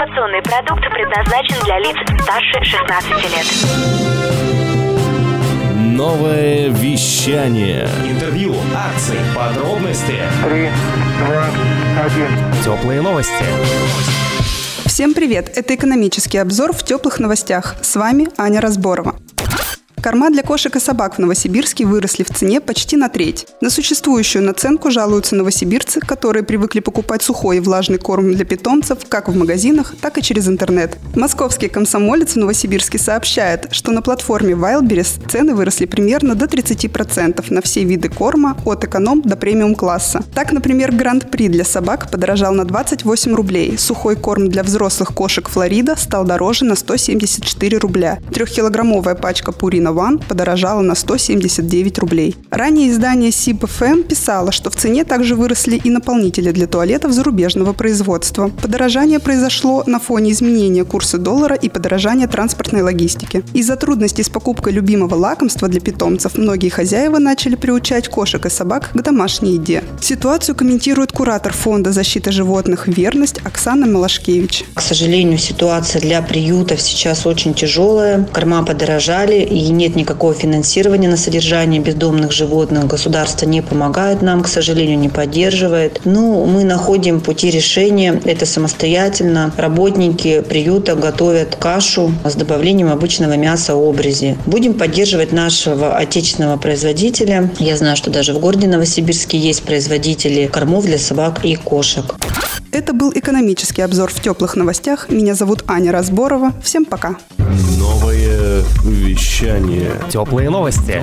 Информационный продукт предназначен для лиц старше 16 лет. Новое вещание. Интервью, акции, подробности. Три, два, один. Теплые новости. Всем привет! Это экономический обзор в теплых новостях. С вами Аня Разборова. Корма для кошек и собак в Новосибирске выросли в цене почти на треть. На существующую наценку жалуются новосибирцы, которые привыкли покупать сухой и влажный корм для питомцев как в магазинах, так и через интернет. Московский комсомолец в Новосибирске сообщает, что на платформе Wildberries цены выросли примерно до 30% на все виды корма от эконом до премиум класса. Так, например, Гранд-при для собак подорожал на 28 рублей, сухой корм для взрослых кошек Флорида стал дороже на 174 рубля, трехкилограммовая пачка Пурина One подорожала на 179 рублей. Ранее издание SIP-FM писало, что в цене также выросли и наполнители для туалетов зарубежного производства. Подорожание произошло на фоне изменения курса доллара и подорожания транспортной логистики. Из-за трудностей с покупкой любимого лакомства для питомцев многие хозяева начали приучать кошек и собак к домашней еде. Ситуацию комментирует куратор фонда защиты животных «Верность» Оксана Малашкевич. К сожалению, ситуация для приютов сейчас очень тяжелая. Корма подорожали и нет никакого финансирования на содержание бездомных животных. Государство не помогает нам, к сожалению, не поддерживает. Ну, мы находим пути решения. Это самостоятельно. Работники приюта готовят кашу с добавлением обычного мяса обрези. Будем поддерживать нашего отечественного производителя. Я знаю, что даже в городе Новосибирске есть производители кормов для собак и кошек. Это был экономический обзор в теплых новостях. Меня зовут Аня Разборова. Всем пока. Новое вещание. Теплые новости.